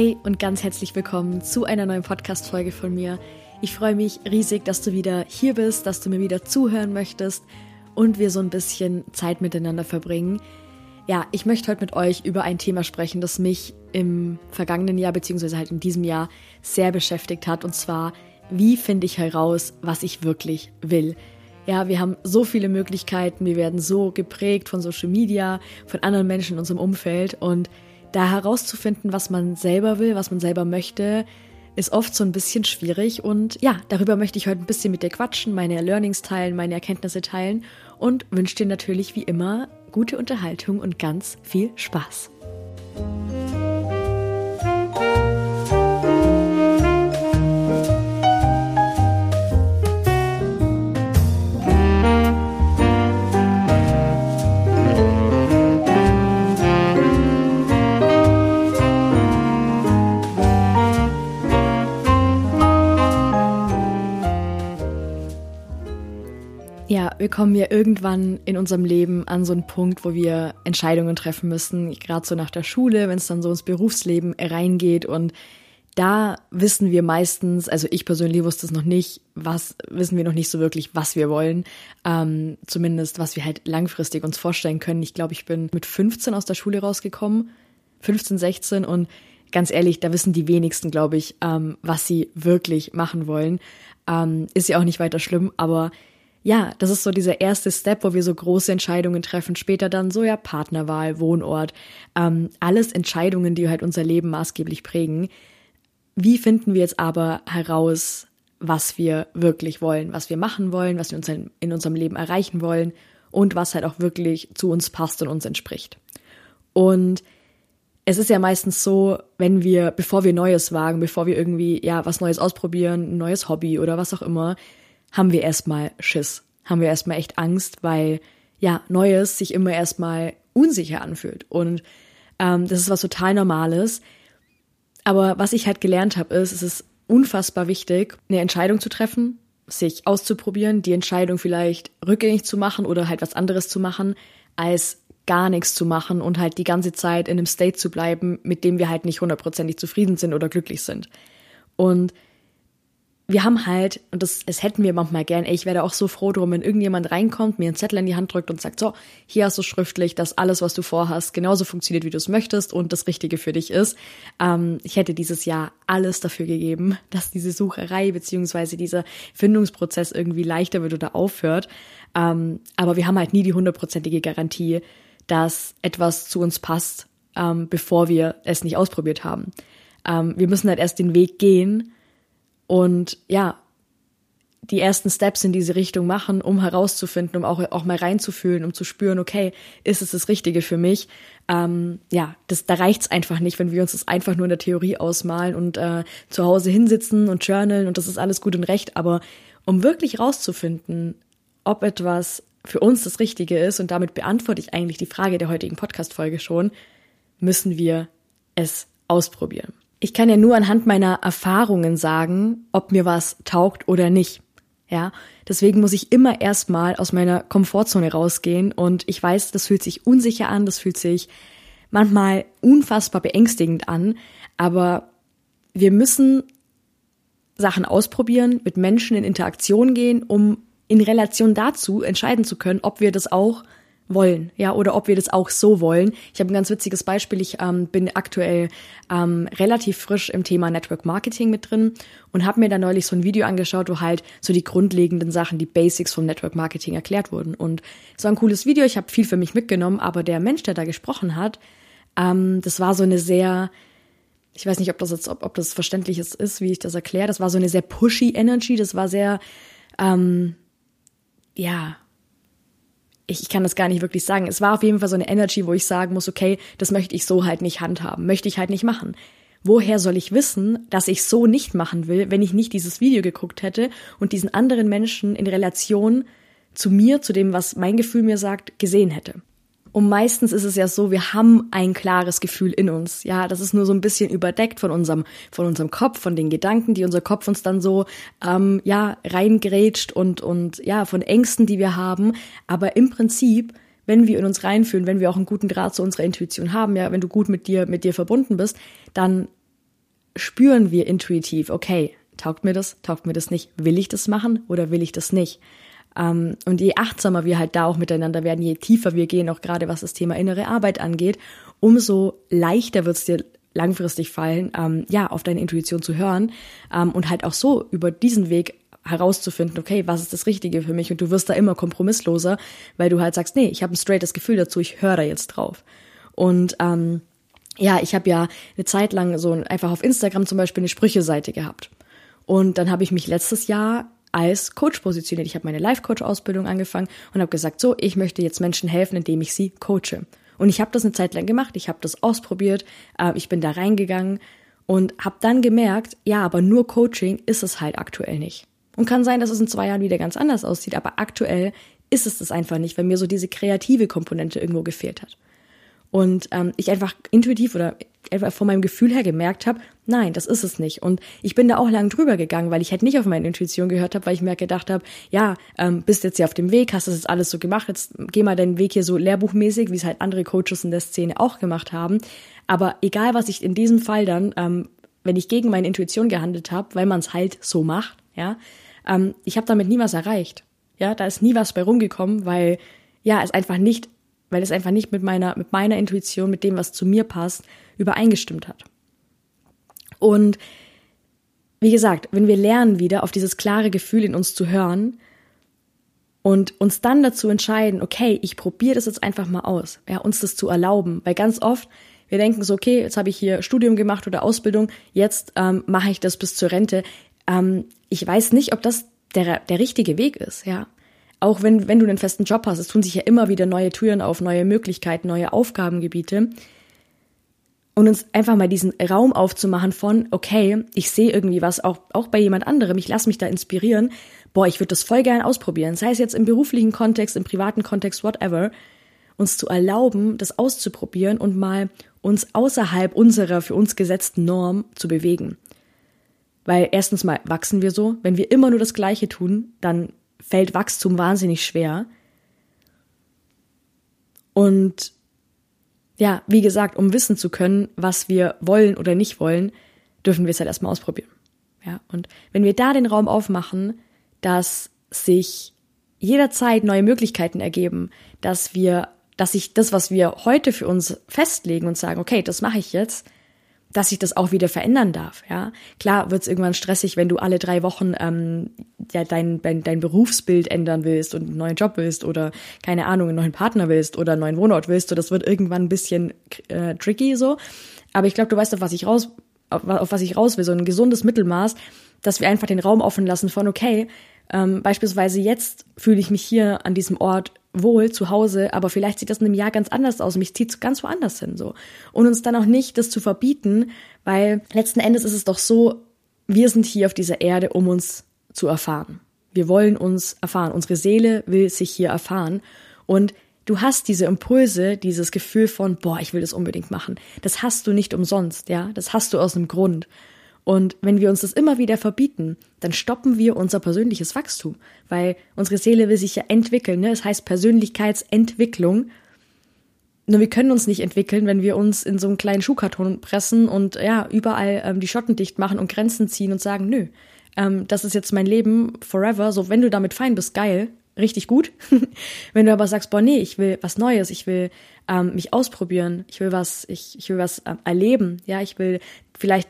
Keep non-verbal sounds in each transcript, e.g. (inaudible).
Hey und ganz herzlich willkommen zu einer neuen Podcast-Folge von mir. Ich freue mich riesig, dass du wieder hier bist, dass du mir wieder zuhören möchtest und wir so ein bisschen Zeit miteinander verbringen. Ja, ich möchte heute mit euch über ein Thema sprechen, das mich im vergangenen Jahr beziehungsweise halt in diesem Jahr sehr beschäftigt hat und zwar, wie finde ich heraus, was ich wirklich will? Ja, wir haben so viele Möglichkeiten, wir werden so geprägt von Social Media, von anderen Menschen in unserem Umfeld und da herauszufinden, was man selber will, was man selber möchte, ist oft so ein bisschen schwierig. Und ja, darüber möchte ich heute ein bisschen mit dir quatschen, meine Learnings teilen, meine Erkenntnisse teilen und wünsche dir natürlich wie immer gute Unterhaltung und ganz viel Spaß. Wir kommen ja irgendwann in unserem Leben an so einen Punkt, wo wir Entscheidungen treffen müssen, gerade so nach der Schule, wenn es dann so ins Berufsleben reingeht und da wissen wir meistens, also ich persönlich wusste es noch nicht, was wissen wir noch nicht so wirklich, was wir wollen. Ähm, zumindest, was wir halt langfristig uns vorstellen können. Ich glaube, ich bin mit 15 aus der Schule rausgekommen, 15, 16 und ganz ehrlich, da wissen die wenigsten, glaube ich, ähm, was sie wirklich machen wollen. Ähm, ist ja auch nicht weiter schlimm, aber ja, das ist so dieser erste Step, wo wir so große Entscheidungen treffen. Später dann so ja Partnerwahl, Wohnort, ähm, alles Entscheidungen, die halt unser Leben maßgeblich prägen. Wie finden wir jetzt aber heraus, was wir wirklich wollen, was wir machen wollen, was wir in unserem Leben erreichen wollen und was halt auch wirklich zu uns passt und uns entspricht. Und es ist ja meistens so, wenn wir, bevor wir Neues wagen, bevor wir irgendwie, ja, was Neues ausprobieren, ein neues Hobby oder was auch immer, haben wir erstmal Schiss, haben wir erstmal echt Angst, weil ja, Neues sich immer erstmal unsicher anfühlt. Und ähm, das ist was total Normales. Aber was ich halt gelernt habe, ist, es ist unfassbar wichtig, eine Entscheidung zu treffen, sich auszuprobieren, die Entscheidung vielleicht rückgängig zu machen oder halt was anderes zu machen, als gar nichts zu machen und halt die ganze Zeit in einem State zu bleiben, mit dem wir halt nicht hundertprozentig zufrieden sind oder glücklich sind. Und wir haben halt, und das, das hätten wir manchmal gern, ey, ich wäre auch so froh drum, wenn irgendjemand reinkommt, mir einen Zettel in die Hand drückt und sagt, so, hier hast du schriftlich, dass alles, was du vorhast, genauso funktioniert, wie du es möchtest und das Richtige für dich ist. Ähm, ich hätte dieses Jahr alles dafür gegeben, (laughs) dass diese Sucherei beziehungsweise dieser Findungsprozess irgendwie leichter wird oder aufhört. Ähm, aber wir haben halt nie die hundertprozentige Garantie, dass etwas zu uns passt, ähm, bevor wir es nicht ausprobiert haben. Ähm, wir müssen halt erst den Weg gehen, und ja, die ersten Steps in diese Richtung machen, um herauszufinden, um auch, auch mal reinzufühlen, um zu spüren, okay, ist es das Richtige für mich? Ähm, ja, das, da reicht's einfach nicht, wenn wir uns das einfach nur in der Theorie ausmalen und äh, zu Hause hinsitzen und journalen und das ist alles gut und recht. Aber um wirklich rauszufinden, ob etwas für uns das Richtige ist, und damit beantworte ich eigentlich die Frage der heutigen Podcast-Folge schon, müssen wir es ausprobieren. Ich kann ja nur anhand meiner Erfahrungen sagen, ob mir was taugt oder nicht. Ja, deswegen muss ich immer erstmal aus meiner Komfortzone rausgehen und ich weiß, das fühlt sich unsicher an, das fühlt sich manchmal unfassbar beängstigend an, aber wir müssen Sachen ausprobieren, mit Menschen in Interaktion gehen, um in Relation dazu entscheiden zu können, ob wir das auch wollen, ja, oder ob wir das auch so wollen. Ich habe ein ganz witziges Beispiel. Ich ähm, bin aktuell ähm, relativ frisch im Thema Network Marketing mit drin und habe mir da neulich so ein Video angeschaut, wo halt so die grundlegenden Sachen, die Basics vom Network Marketing erklärt wurden. Und es war ein cooles Video. Ich habe viel für mich mitgenommen, aber der Mensch, der da gesprochen hat, ähm, das war so eine sehr ich weiß nicht, ob das jetzt, ob, ob das verständlich ist, wie ich das erkläre. Das war so eine sehr pushy Energy. Das war sehr, ähm, ja, ich, ich kann das gar nicht wirklich sagen. Es war auf jeden Fall so eine Energy, wo ich sagen muss, okay, das möchte ich so halt nicht handhaben, möchte ich halt nicht machen. Woher soll ich wissen, dass ich so nicht machen will, wenn ich nicht dieses Video geguckt hätte und diesen anderen Menschen in Relation zu mir, zu dem, was mein Gefühl mir sagt, gesehen hätte? Und meistens ist es ja so, wir haben ein klares Gefühl in uns. Ja, das ist nur so ein bisschen überdeckt von unserem, von unserem Kopf, von den Gedanken, die unser Kopf uns dann so, ähm, ja, reingrätscht und, und, ja, von Ängsten, die wir haben. Aber im Prinzip, wenn wir in uns reinfühlen, wenn wir auch einen guten Draht zu unserer Intuition haben, ja, wenn du gut mit dir, mit dir verbunden bist, dann spüren wir intuitiv, okay, taugt mir das, taugt mir das nicht, will ich das machen oder will ich das nicht? Ähm, und je achtsamer wir halt da auch miteinander werden, je tiefer wir gehen, auch gerade was das Thema innere Arbeit angeht, umso leichter wird es dir langfristig fallen, ähm, ja, auf deine Intuition zu hören ähm, und halt auch so über diesen Weg herauszufinden, okay, was ist das Richtige für mich? Und du wirst da immer kompromissloser, weil du halt sagst, nee, ich habe ein straightes Gefühl dazu, ich höre da jetzt drauf. Und ähm, ja, ich habe ja eine Zeit lang so einfach auf Instagram zum Beispiel eine Sprüche-Seite gehabt. Und dann habe ich mich letztes Jahr als Coach positioniert. Ich habe meine Life-Coach-Ausbildung angefangen und habe gesagt, so, ich möchte jetzt Menschen helfen, indem ich sie coache. Und ich habe das eine Zeit lang gemacht, ich habe das ausprobiert, äh, ich bin da reingegangen und habe dann gemerkt, ja, aber nur Coaching ist es halt aktuell nicht. Und kann sein, dass es in zwei Jahren wieder ganz anders aussieht, aber aktuell ist es das einfach nicht, weil mir so diese kreative Komponente irgendwo gefehlt hat. Und ähm, ich einfach intuitiv oder einfach von meinem Gefühl her gemerkt habe, nein, das ist es nicht. Und ich bin da auch lang drüber gegangen, weil ich halt nicht auf meine Intuition gehört habe, weil ich mir gedacht habe, ja, ähm, bist jetzt hier auf dem Weg, hast das jetzt alles so gemacht, jetzt geh mal deinen Weg hier so lehrbuchmäßig, wie es halt andere Coaches in der Szene auch gemacht haben. Aber egal, was ich in diesem Fall dann, ähm, wenn ich gegen meine Intuition gehandelt habe, weil man es halt so macht, ja, ähm, ich habe damit nie was erreicht. Ja, da ist nie was bei rumgekommen, weil ja, es einfach nicht, weil es einfach nicht mit meiner, mit meiner Intuition, mit dem, was zu mir passt, übereingestimmt hat. Und wie gesagt, wenn wir lernen wieder auf dieses klare Gefühl in uns zu hören und uns dann dazu entscheiden, okay, ich probiere das jetzt einfach mal aus, ja, uns das zu erlauben, weil ganz oft wir denken so, okay, jetzt habe ich hier Studium gemacht oder Ausbildung, jetzt ähm, mache ich das bis zur Rente ähm, ich weiß nicht, ob das der, der richtige Weg ist, ja. Auch wenn, wenn du einen festen Job hast, es tun sich ja immer wieder neue Türen auf, neue Möglichkeiten, neue Aufgabengebiete. Und uns einfach mal diesen Raum aufzumachen von, okay, ich sehe irgendwie was, auch, auch bei jemand anderem, ich lasse mich da inspirieren. Boah, ich würde das voll gern ausprobieren. Sei es jetzt im beruflichen Kontext, im privaten Kontext, whatever. Uns zu erlauben, das auszuprobieren und mal uns außerhalb unserer für uns gesetzten Norm zu bewegen. Weil erstens mal wachsen wir so. Wenn wir immer nur das Gleiche tun, dann fällt Wachstum wahnsinnig schwer. Und ja, wie gesagt, um wissen zu können, was wir wollen oder nicht wollen, dürfen wir es halt erstmal ausprobieren. Ja, und wenn wir da den Raum aufmachen, dass sich jederzeit neue Möglichkeiten ergeben, dass wir, dass sich das, was wir heute für uns festlegen und sagen, okay, das mache ich jetzt, dass sich das auch wieder verändern darf. Ja, klar wird es irgendwann stressig, wenn du alle drei Wochen ähm, ja dein, dein dein Berufsbild ändern willst und einen neuen Job willst oder keine Ahnung einen neuen Partner willst oder einen neuen Wohnort willst. So, das wird irgendwann ein bisschen äh, tricky so. Aber ich glaube, du weißt auf was ich raus auf, auf was ich raus will. So ein gesundes Mittelmaß, dass wir einfach den Raum offen lassen von okay, ähm, beispielsweise jetzt fühle ich mich hier an diesem Ort wohl zu Hause, aber vielleicht sieht das in einem Jahr ganz anders aus mich zieht ganz woanders hin so. Und uns dann auch nicht das zu verbieten, weil letzten Endes ist es doch so, wir sind hier auf dieser Erde, um uns zu erfahren. Wir wollen uns erfahren. Unsere Seele will sich hier erfahren. Und du hast diese Impulse, dieses Gefühl von, boah, ich will das unbedingt machen. Das hast du nicht umsonst, ja. Das hast du aus einem Grund. Und wenn wir uns das immer wieder verbieten, dann stoppen wir unser persönliches Wachstum, weil unsere Seele will sich ja entwickeln. Ne? Das heißt Persönlichkeitsentwicklung. Nur wir können uns nicht entwickeln, wenn wir uns in so einen kleinen Schuhkarton pressen und ja überall ähm, die Schotten dicht machen und Grenzen ziehen und sagen, nö, ähm, das ist jetzt mein Leben forever. So, wenn du damit fein bist, geil, richtig gut. (laughs) wenn du aber sagst, boah, nee, ich will was Neues, ich will ähm, mich ausprobieren, ich will was, ich, ich will was äh, erleben, ja, ich will vielleicht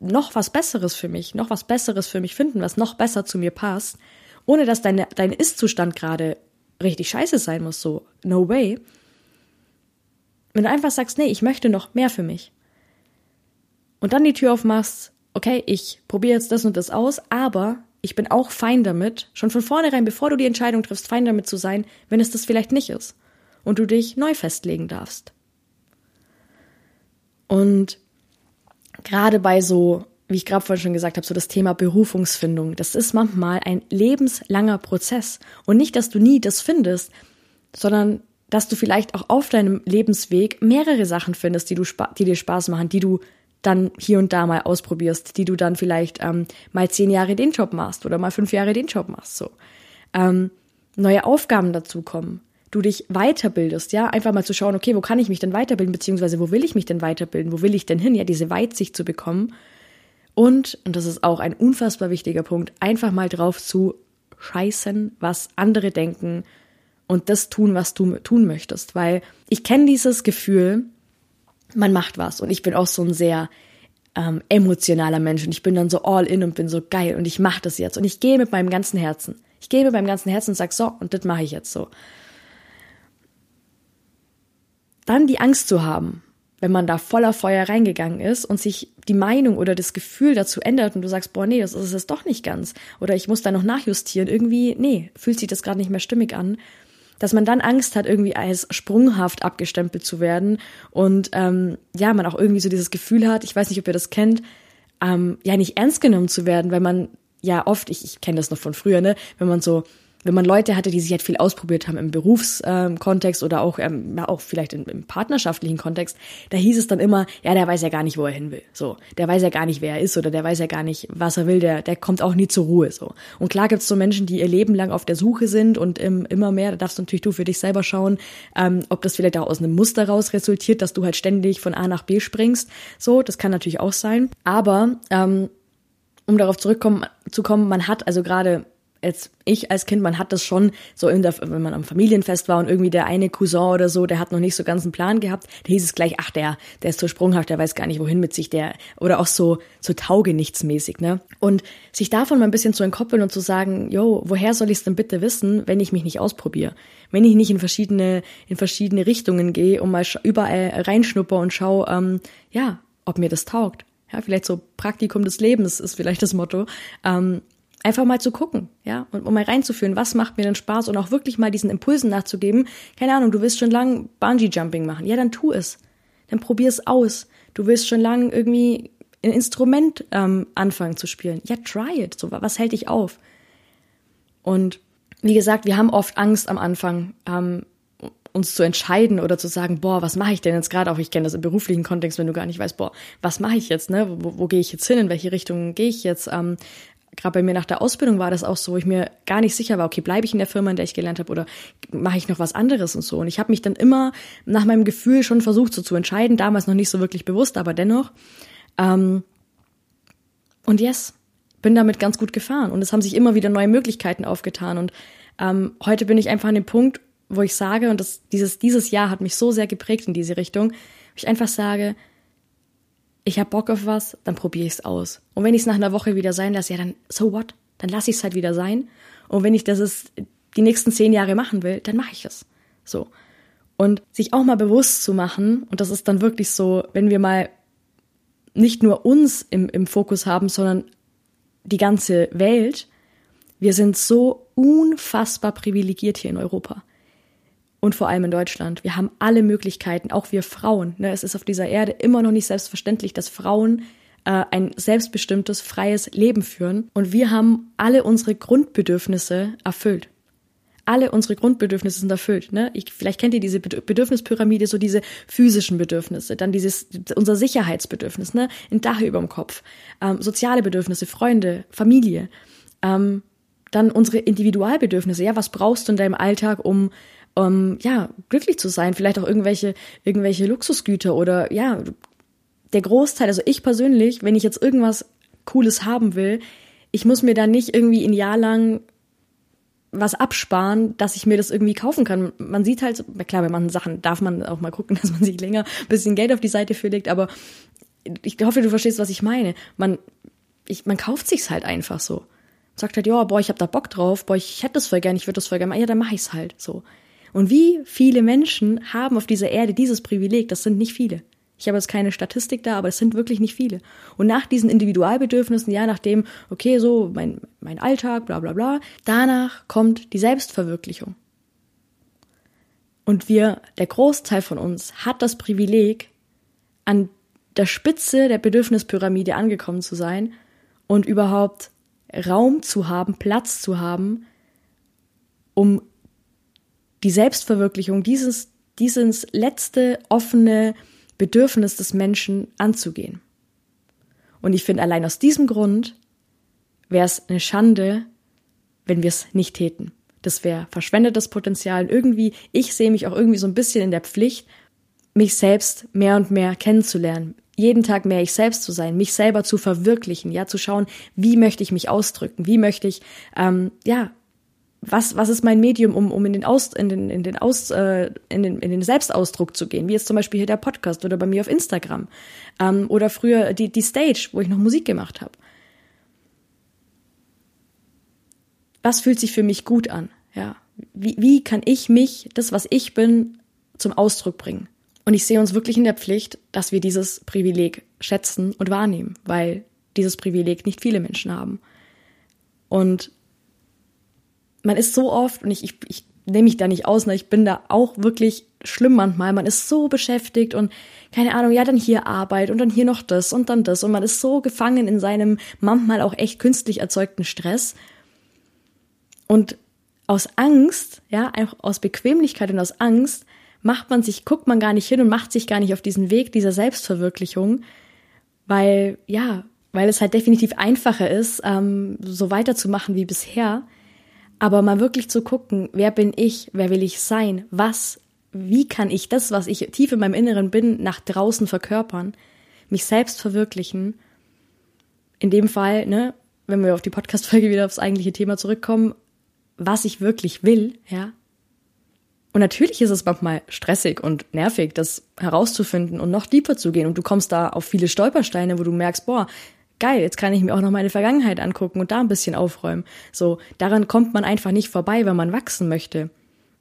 noch was Besseres für mich, noch was Besseres für mich finden, was noch besser zu mir passt, ohne dass deine, dein Ist-Zustand gerade richtig scheiße sein muss, so, no way. Wenn du einfach sagst, nee, ich möchte noch mehr für mich. Und dann die Tür aufmachst, okay, ich probiere jetzt das und das aus, aber ich bin auch fein damit, schon von vornherein, bevor du die Entscheidung triffst, fein damit zu sein, wenn es das vielleicht nicht ist. Und du dich neu festlegen darfst. Und gerade bei so, wie ich gerade vorhin schon gesagt habe, so das Thema Berufungsfindung, das ist manchmal ein lebenslanger Prozess. Und nicht, dass du nie das findest, sondern dass du vielleicht auch auf deinem Lebensweg mehrere Sachen findest, die, du, die dir Spaß machen, die du dann hier und da mal ausprobierst, die du dann vielleicht ähm, mal zehn Jahre den Job machst oder mal fünf Jahre den Job machst. So ähm, neue Aufgaben dazukommen, du dich weiterbildest, ja, einfach mal zu schauen, okay, wo kann ich mich denn weiterbilden, beziehungsweise wo will ich mich denn weiterbilden, wo will ich denn hin, ja, diese Weitsicht zu bekommen, Und, und das ist auch ein unfassbar wichtiger Punkt, einfach mal drauf zu scheißen, was andere denken und das tun, was du tun möchtest. Weil ich kenne dieses Gefühl, man macht was. Und ich bin auch so ein sehr ähm, emotionaler Mensch und ich bin dann so all in und bin so geil und ich mache das jetzt und ich gehe mit meinem ganzen Herzen. Ich gehe mit meinem ganzen Herzen und sag so und das mache ich jetzt so. Dann die Angst zu haben, wenn man da voller Feuer reingegangen ist und sich die Meinung oder das Gefühl dazu ändert und du sagst, boah, nee, das ist es doch nicht ganz. Oder ich muss da noch nachjustieren. Irgendwie, nee, fühlt sich das gerade nicht mehr stimmig an. Dass man dann Angst hat, irgendwie als sprunghaft abgestempelt zu werden und ähm, ja, man auch irgendwie so dieses Gefühl hat, ich weiß nicht, ob ihr das kennt, ähm, ja, nicht ernst genommen zu werden, weil man ja oft, ich, ich kenne das noch von früher, ne, wenn man so wenn man Leute hatte, die sich halt viel ausprobiert haben im Berufskontext ähm, oder auch, ähm, auch vielleicht im, im partnerschaftlichen Kontext, da hieß es dann immer, ja, der weiß ja gar nicht, wo er hin will. So, der weiß ja gar nicht, wer er ist oder der weiß ja gar nicht, was er will, der, der kommt auch nie zur Ruhe. So. Und klar gibt's so Menschen, die ihr Leben lang auf der Suche sind und ähm, immer mehr, da darfst du natürlich du für dich selber schauen, ähm, ob das vielleicht auch aus einem Muster raus resultiert, dass du halt ständig von A nach B springst. So, das kann natürlich auch sein. Aber ähm, um darauf zurückkommen zu kommen, man hat also gerade als ich als Kind, man hat das schon so in der, wenn man am Familienfest war und irgendwie der eine Cousin oder so, der hat noch nicht so ganz einen Plan gehabt, da hieß es gleich, ach, der, der ist so sprunghaft, der weiß gar nicht, wohin mit sich, der, oder auch so, so taugenichtsmäßig, ne? Und sich davon mal ein bisschen zu entkoppeln und zu sagen, yo, woher soll ich es denn bitte wissen, wenn ich mich nicht ausprobiere? Wenn ich nicht in verschiedene, in verschiedene Richtungen gehe und mal überall reinschnupper und schau, ähm, ja, ob mir das taugt. Ja, vielleicht so Praktikum des Lebens ist vielleicht das Motto. Ähm, einfach mal zu gucken, ja, und um mal reinzuführen, was macht mir denn Spaß und auch wirklich mal diesen Impulsen nachzugeben. Keine Ahnung, du willst schon lang Bungee Jumping machen, ja, dann tu es, dann probier es aus. Du willst schon lang irgendwie ein Instrument ähm, anfangen zu spielen, ja, try it. So, was hält dich auf? Und wie gesagt, wir haben oft Angst am Anfang, ähm, uns zu entscheiden oder zu sagen, boah, was mache ich denn jetzt gerade auch? Ich kenne das im beruflichen Kontext, wenn du gar nicht weißt, boah, was mache ich jetzt, ne? Wo, wo gehe ich jetzt hin? In welche Richtung gehe ich jetzt? Ähm, gerade bei mir nach der Ausbildung war das auch so, wo ich mir gar nicht sicher war, okay, bleibe ich in der Firma, in der ich gelernt habe oder mache ich noch was anderes und so. Und ich habe mich dann immer nach meinem Gefühl schon versucht, so zu entscheiden, damals noch nicht so wirklich bewusst, aber dennoch. Ähm, und yes, bin damit ganz gut gefahren. Und es haben sich immer wieder neue Möglichkeiten aufgetan. Und ähm, heute bin ich einfach an dem Punkt, wo ich sage, und das, dieses, dieses Jahr hat mich so sehr geprägt in diese Richtung, wo ich einfach sage, ich habe Bock auf was, dann probiere ich es aus. Und wenn ich es nach einer Woche wieder sein lasse, ja, dann so what? Dann lasse ich es halt wieder sein. Und wenn ich das ist, die nächsten zehn Jahre machen will, dann mache ich es. So. Und sich auch mal bewusst zu machen, und das ist dann wirklich so, wenn wir mal nicht nur uns im, im Fokus haben, sondern die ganze Welt, wir sind so unfassbar privilegiert hier in Europa und vor allem in Deutschland. Wir haben alle Möglichkeiten, auch wir Frauen. Ne? Es ist auf dieser Erde immer noch nicht selbstverständlich, dass Frauen äh, ein selbstbestimmtes, freies Leben führen. Und wir haben alle unsere Grundbedürfnisse erfüllt. Alle unsere Grundbedürfnisse sind erfüllt. Ne? Ich, vielleicht kennt ihr diese Bedürfnispyramide, so diese physischen Bedürfnisse, dann dieses unser Sicherheitsbedürfnis, ne? ein Dach über dem Kopf, ähm, soziale Bedürfnisse, Freunde, Familie, ähm, dann unsere Individualbedürfnisse. Ja, was brauchst du in deinem Alltag, um um ja glücklich zu sein, vielleicht auch irgendwelche irgendwelche Luxusgüter oder ja der Großteil. Also ich persönlich, wenn ich jetzt irgendwas Cooles haben will, ich muss mir da nicht irgendwie ein Jahr lang was absparen, dass ich mir das irgendwie kaufen kann. Man sieht halt, klar, bei manchen Sachen darf man auch mal gucken, (laughs) dass man sich länger ein bisschen Geld auf die Seite legt, aber ich hoffe, du verstehst, was ich meine. Man, ich, man kauft sich's halt einfach so. Sagt halt, ja, boah, ich hab da Bock drauf, boah, ich hätte das voll gern, ich würde das voll gern, ja, dann mach ich's halt so. Und wie viele Menschen haben auf dieser Erde dieses Privileg? Das sind nicht viele. Ich habe jetzt keine Statistik da, aber es sind wirklich nicht viele. Und nach diesen Individualbedürfnissen, ja, nach dem, okay, so mein, mein Alltag, bla bla bla, danach kommt die Selbstverwirklichung. Und wir, der Großteil von uns, hat das Privileg, an der Spitze der Bedürfnispyramide angekommen zu sein und überhaupt Raum zu haben, Platz zu haben, um die Selbstverwirklichung, dieses, dieses letzte offene Bedürfnis des Menschen anzugehen. Und ich finde, allein aus diesem Grund wäre es eine Schande, wenn wir es nicht täten. Das wäre verschwendetes Potenzial. Und irgendwie, ich sehe mich auch irgendwie so ein bisschen in der Pflicht, mich selbst mehr und mehr kennenzulernen. jeden Tag mehr ich selbst zu sein, mich selber zu verwirklichen, ja, zu schauen, wie möchte ich mich ausdrücken, wie möchte ich, ähm, ja, was, was ist mein Medium, um, um in den Aus, in den, in den Aus, äh, in den, in den Selbstausdruck zu gehen, wie jetzt zum Beispiel hier der Podcast oder bei mir auf Instagram ähm, oder früher die, die Stage, wo ich noch Musik gemacht habe. Was fühlt sich für mich gut an? Ja, wie, wie kann ich mich, das, was ich bin, zum Ausdruck bringen? Und ich sehe uns wirklich in der Pflicht, dass wir dieses Privileg schätzen und wahrnehmen, weil dieses Privileg nicht viele Menschen haben. Und man ist so oft, und ich, ich, ich nehme mich da nicht aus, ne, ich bin da auch wirklich schlimm manchmal, man ist so beschäftigt und keine Ahnung, ja, dann hier Arbeit und dann hier noch das und dann das und man ist so gefangen in seinem manchmal auch echt künstlich erzeugten Stress. Und aus Angst, ja, einfach aus Bequemlichkeit und aus Angst macht man sich, guckt man gar nicht hin und macht sich gar nicht auf diesen Weg dieser Selbstverwirklichung, weil, ja, weil es halt definitiv einfacher ist, ähm, so weiterzumachen wie bisher. Aber mal wirklich zu gucken, wer bin ich, wer will ich sein, was, wie kann ich das, was ich tief in meinem Inneren bin, nach draußen verkörpern, mich selbst verwirklichen. In dem Fall, ne, wenn wir auf die Podcast-Folge wieder aufs eigentliche Thema zurückkommen, was ich wirklich will, ja, und natürlich ist es manchmal stressig und nervig, das herauszufinden und noch tiefer zu gehen. Und du kommst da auf viele Stolpersteine, wo du merkst, boah, geil, jetzt kann ich mir auch noch meine Vergangenheit angucken und da ein bisschen aufräumen. So, daran kommt man einfach nicht vorbei, wenn man wachsen möchte.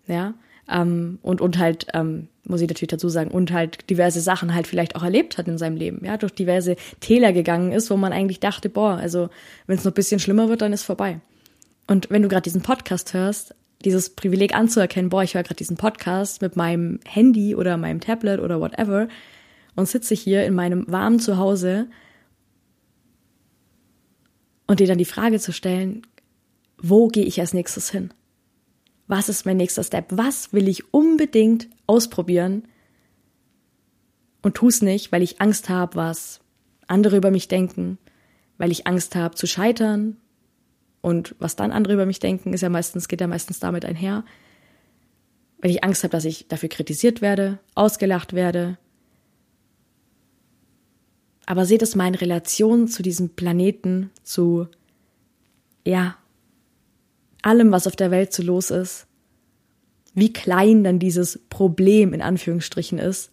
Ja, ähm, und, und halt, ähm, muss ich natürlich dazu sagen, und halt diverse Sachen halt vielleicht auch erlebt hat in seinem Leben, ja, durch diverse Täler gegangen ist, wo man eigentlich dachte, boah, also wenn es noch ein bisschen schlimmer wird, dann ist vorbei. Und wenn du gerade diesen Podcast hörst, dieses Privileg anzuerkennen, boah, ich höre gerade diesen Podcast mit meinem Handy oder meinem Tablet oder whatever und sitze hier in meinem warmen Zuhause und dir dann die Frage zu stellen, wo gehe ich als nächstes hin? Was ist mein nächster Step? Was will ich unbedingt ausprobieren? Und tu es nicht, weil ich Angst habe, was andere über mich denken, weil ich Angst habe zu scheitern, und was dann andere über mich denken, ist ja meistens, geht ja meistens damit einher. Wenn ich Angst habe, dass ich dafür kritisiert werde, ausgelacht werde. Aber seht es mal in Relation zu diesem Planeten, zu, ja, allem, was auf der Welt so los ist. Wie klein dann dieses Problem in Anführungsstrichen ist.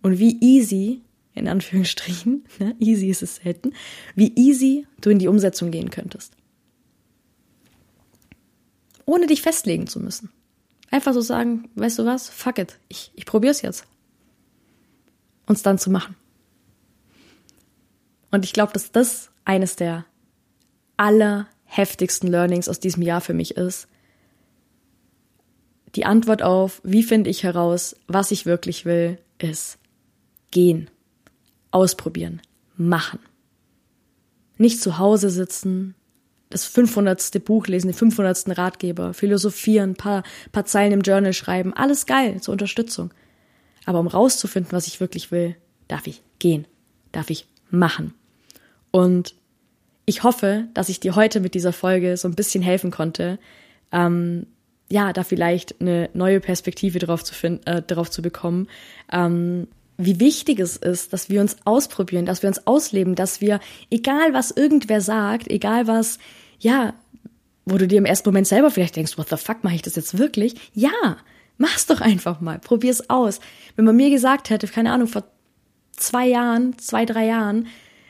Und wie easy, in Anführungsstrichen, (laughs) ne, easy ist es selten, wie easy du in die Umsetzung gehen könntest ohne dich festlegen zu müssen. Einfach so sagen, weißt du was, fuck it, ich, ich probier's jetzt. Uns dann zu machen. Und ich glaube, dass das eines der allerheftigsten Learnings aus diesem Jahr für mich ist. Die Antwort auf, wie finde ich heraus, was ich wirklich will, ist gehen, ausprobieren, machen. Nicht zu Hause sitzen, das 500. Buch lesen, den 500. Ratgeber, philosophieren, paar, paar Zeilen im Journal schreiben, alles geil zur Unterstützung. Aber um rauszufinden, was ich wirklich will, darf ich gehen, darf ich machen. Und ich hoffe, dass ich dir heute mit dieser Folge so ein bisschen helfen konnte, ähm, ja, da vielleicht eine neue Perspektive drauf zu finden, äh, drauf zu bekommen, ähm, wie wichtig es ist, dass wir uns ausprobieren, dass wir uns ausleben, dass wir, egal was irgendwer sagt, egal was, ja, wo du dir im ersten Moment selber vielleicht denkst, what the fuck, mache ich das jetzt wirklich? Ja, mach's doch einfach mal, probier's aus. Wenn man mir gesagt hätte, keine Ahnung, vor zwei Jahren, zwei, drei Jahren,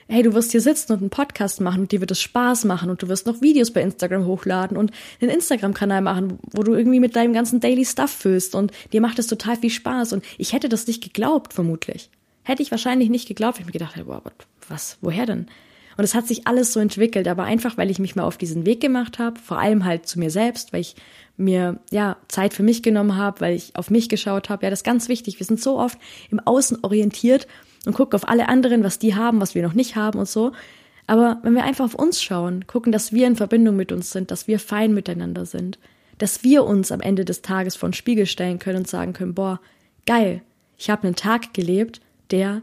hey, du wirst hier sitzen und einen Podcast machen und dir wird es Spaß machen und du wirst noch Videos bei Instagram hochladen und einen Instagram-Kanal machen, wo du irgendwie mit deinem ganzen Daily Stuff füllst und dir macht es total viel Spaß und ich hätte das nicht geglaubt, vermutlich. Hätte ich wahrscheinlich nicht geglaubt, wenn ich mir gedacht hätte, wow, was, woher denn? Und es hat sich alles so entwickelt, aber einfach, weil ich mich mal auf diesen Weg gemacht habe, vor allem halt zu mir selbst, weil ich mir ja Zeit für mich genommen habe, weil ich auf mich geschaut habe. Ja, das ist ganz wichtig. Wir sind so oft im Außen orientiert und gucken auf alle anderen, was die haben, was wir noch nicht haben und so. Aber wenn wir einfach auf uns schauen, gucken, dass wir in Verbindung mit uns sind, dass wir fein miteinander sind, dass wir uns am Ende des Tages vor den Spiegel stellen können und sagen können, boah, geil, ich habe einen Tag gelebt, der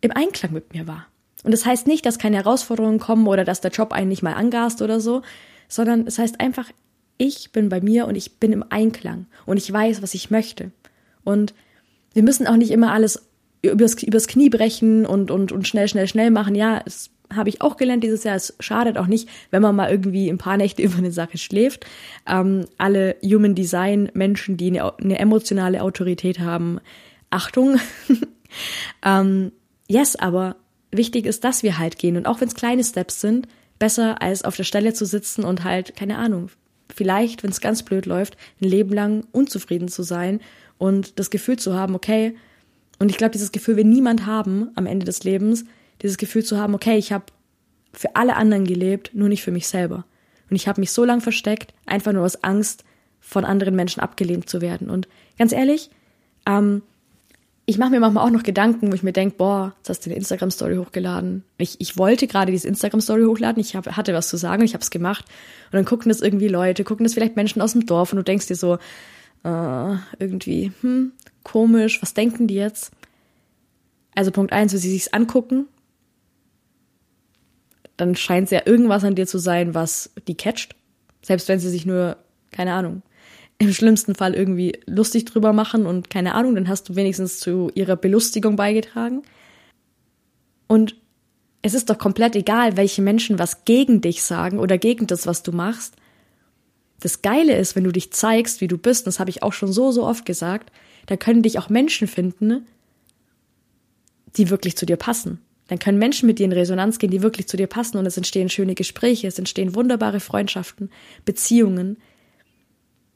im Einklang mit mir war. Und das heißt nicht, dass keine Herausforderungen kommen oder dass der Job einen nicht mal angast oder so, sondern es heißt einfach, ich bin bei mir und ich bin im Einklang und ich weiß, was ich möchte. Und wir müssen auch nicht immer alles übers, übers Knie brechen und, und, und schnell, schnell, schnell machen. Ja, es habe ich auch gelernt dieses Jahr. Es schadet auch nicht, wenn man mal irgendwie ein paar Nächte (laughs) über eine Sache schläft. Ähm, alle Human Design Menschen, die eine, eine emotionale Autorität haben, Achtung. (laughs) ähm, yes, aber wichtig ist, dass wir halt gehen. Und auch wenn es kleine Steps sind, besser als auf der Stelle zu sitzen und halt, keine Ahnung, vielleicht, wenn es ganz blöd läuft, ein Leben lang unzufrieden zu sein und das Gefühl zu haben, okay, und ich glaube, dieses Gefühl will niemand haben am Ende des Lebens, dieses Gefühl zu haben, okay, ich habe für alle anderen gelebt, nur nicht für mich selber. Und ich habe mich so lange versteckt, einfach nur aus Angst, von anderen Menschen abgelehnt zu werden. Und ganz ehrlich, ähm, ich mache mir manchmal auch noch Gedanken, wo ich mir denke, boah, jetzt hast du eine Instagram-Story hochgeladen. Ich, ich wollte gerade diese Instagram-Story hochladen, ich hab, hatte was zu sagen, ich habe es gemacht. Und dann gucken das irgendwie Leute, gucken das vielleicht Menschen aus dem Dorf und du denkst dir so, äh, irgendwie, hm, komisch, was denken die jetzt? Also Punkt eins, wenn sie sich's angucken, dann scheint es ja irgendwas an dir zu sein, was die catcht. Selbst wenn sie sich nur, keine Ahnung, im schlimmsten Fall irgendwie lustig drüber machen und keine Ahnung, dann hast du wenigstens zu ihrer Belustigung beigetragen. Und es ist doch komplett egal, welche Menschen was gegen dich sagen oder gegen das, was du machst. Das Geile ist, wenn du dich zeigst, wie du bist, das habe ich auch schon so, so oft gesagt, da können dich auch Menschen finden, die wirklich zu dir passen. Dann können Menschen mit dir in Resonanz gehen, die wirklich zu dir passen und es entstehen schöne Gespräche, es entstehen wunderbare Freundschaften, Beziehungen,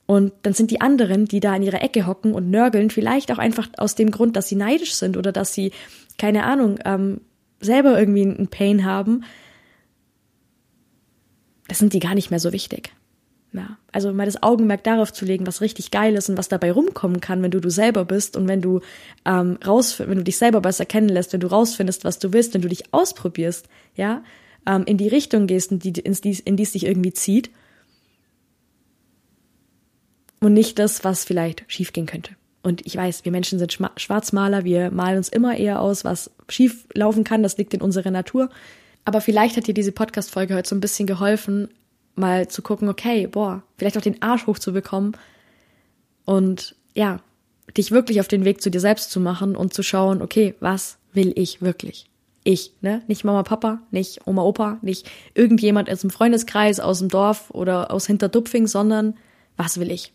und dann sind die anderen, die da in ihrer Ecke hocken und nörgeln, vielleicht auch einfach aus dem Grund, dass sie neidisch sind oder dass sie, keine Ahnung, ähm, selber irgendwie einen Pain haben. Das sind die gar nicht mehr so wichtig. Ja, also mal das Augenmerk darauf zu legen, was richtig geil ist und was dabei rumkommen kann, wenn du du selber bist und wenn du ähm, raus, wenn du dich selber besser kennenlässt, wenn du rausfindest, was du willst, wenn du dich ausprobierst, ja, ähm, in die Richtung gehst, in die, in die, in die es dich irgendwie zieht und nicht das, was vielleicht schiefgehen könnte. Und ich weiß, wir Menschen sind Schwarzmaler, wir malen uns immer eher aus, was schief laufen kann, das liegt in unserer Natur. Aber vielleicht hat dir diese Podcast-Folge heute so ein bisschen geholfen, mal zu gucken, okay, boah, vielleicht auch den Arsch hochzubekommen und ja, dich wirklich auf den Weg zu dir selbst zu machen und zu schauen, okay, was will ich wirklich? Ich, ne? Nicht Mama, Papa, nicht Oma, Opa, nicht irgendjemand aus dem Freundeskreis, aus dem Dorf oder aus Hinterdupfing, sondern was will ich?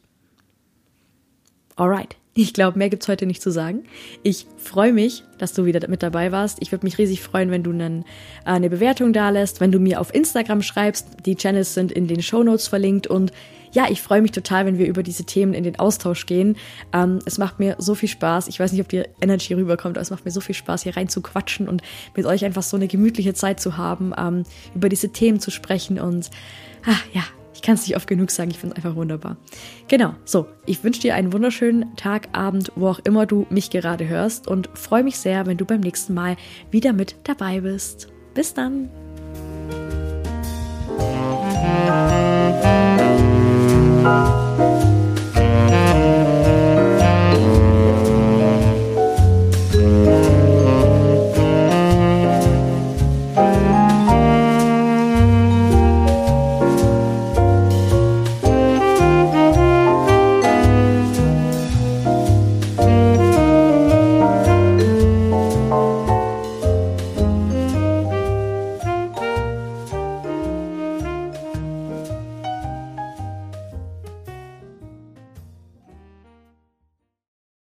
Alright. Ich glaube, mehr gibt's heute nicht zu sagen. Ich freue mich, dass du wieder mit dabei warst. Ich würde mich riesig freuen, wenn du einen, äh, eine Bewertung da lässt, wenn du mir auf Instagram schreibst. Die Channels sind in den Show Notes verlinkt und ja, ich freue mich total, wenn wir über diese Themen in den Austausch gehen. Ähm, es macht mir so viel Spaß. Ich weiß nicht, ob die Energy rüberkommt, aber es macht mir so viel Spaß, hier rein zu quatschen und mit euch einfach so eine gemütliche Zeit zu haben, ähm, über diese Themen zu sprechen und ah, ja, ich kann es nicht oft genug sagen, ich finde es einfach wunderbar. Genau, so, ich wünsche dir einen wunderschönen Tag, Abend, wo auch immer du mich gerade hörst und freue mich sehr, wenn du beim nächsten Mal wieder mit dabei bist. Bis dann! Musik